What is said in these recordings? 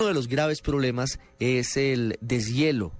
Uno de los graves problemas es el deshielo.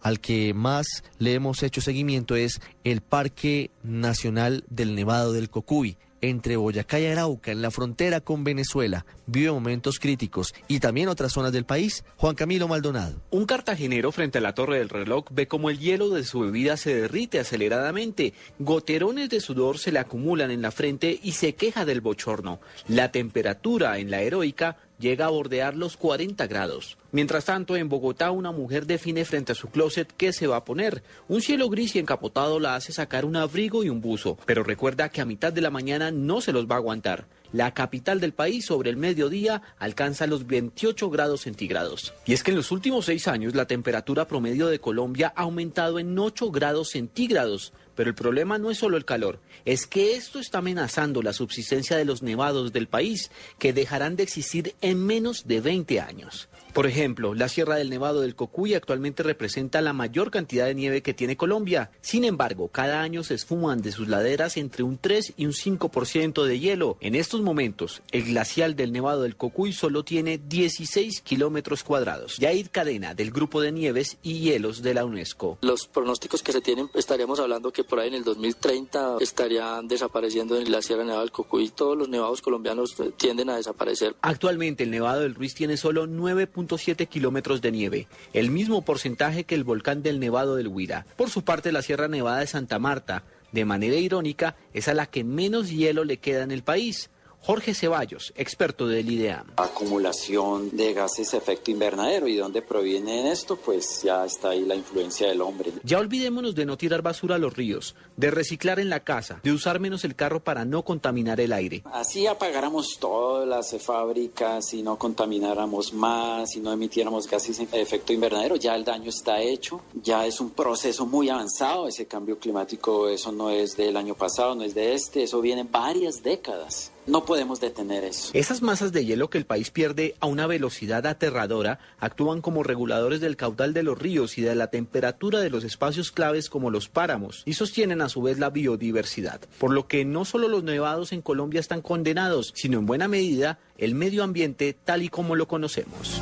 Al que más le hemos hecho seguimiento es el Parque Nacional del Nevado del Cocuy entre Boyacá y Arauca, en la frontera con Venezuela, vive momentos críticos y también otras zonas del país. Juan Camilo Maldonado. Un cartagenero frente a la torre del reloj ve como el hielo de su bebida se derrite aceleradamente. Goterones de sudor se le acumulan en la frente y se queja del bochorno. La temperatura en la heroica llega a bordear los 40 grados. Mientras tanto, en Bogotá, una mujer define frente a su closet qué se va a poner. Un cielo gris y encapotado la hace sacar un abrigo y un buzo, pero recuerda que a mitad de la mañana no se los va a aguantar. La capital del país sobre el mediodía alcanza los 28 grados centígrados. Y es que en los últimos seis años la temperatura promedio de Colombia ha aumentado en 8 grados centígrados. Pero el problema no es solo el calor, es que esto está amenazando la subsistencia de los nevados del país, que dejarán de existir en menos de 20 años. Por ejemplo, la Sierra del Nevado del Cocuy actualmente representa la mayor cantidad de nieve que tiene Colombia. Sin embargo, cada año se esfuman de sus laderas entre un 3 y un 5% de hielo. En estos momentos, el glacial del Nevado del Cocuy solo tiene 16 kilómetros cuadrados. Yair Cadena, del Grupo de Nieves y Hielos de la UNESCO. Los pronósticos que se tienen, estaríamos hablando que por ahí en el 2030 estarían desapareciendo en la Sierra Nevada del Cocuy. Todos los nevados colombianos eh, tienden a desaparecer. Actualmente, el Nevado del Ruiz tiene solo 9 siete kilómetros de nieve, el mismo porcentaje que el volcán del Nevado del Huira. Por su parte, la Sierra Nevada de Santa Marta, de manera irónica, es a la que menos hielo le queda en el país. Jorge Ceballos, experto del IDEAM. Acumulación de gases de efecto invernadero. ¿Y dónde proviene esto? Pues ya está ahí la influencia del hombre. Ya olvidémonos de no tirar basura a los ríos, de reciclar en la casa, de usar menos el carro para no contaminar el aire. Así apagáramos todas las fábricas y no contamináramos más y no emitiéramos gases de efecto invernadero. Ya el daño está hecho, ya es un proceso muy avanzado. Ese cambio climático, eso no es del año pasado, no es de este, eso viene varias décadas. No podemos detener eso. Esas masas de hielo que el país pierde a una velocidad aterradora actúan como reguladores del caudal de los ríos y de la temperatura de los espacios claves como los páramos y sostienen a su vez la biodiversidad. Por lo que no solo los nevados en Colombia están condenados, sino en buena medida el medio ambiente tal y como lo conocemos.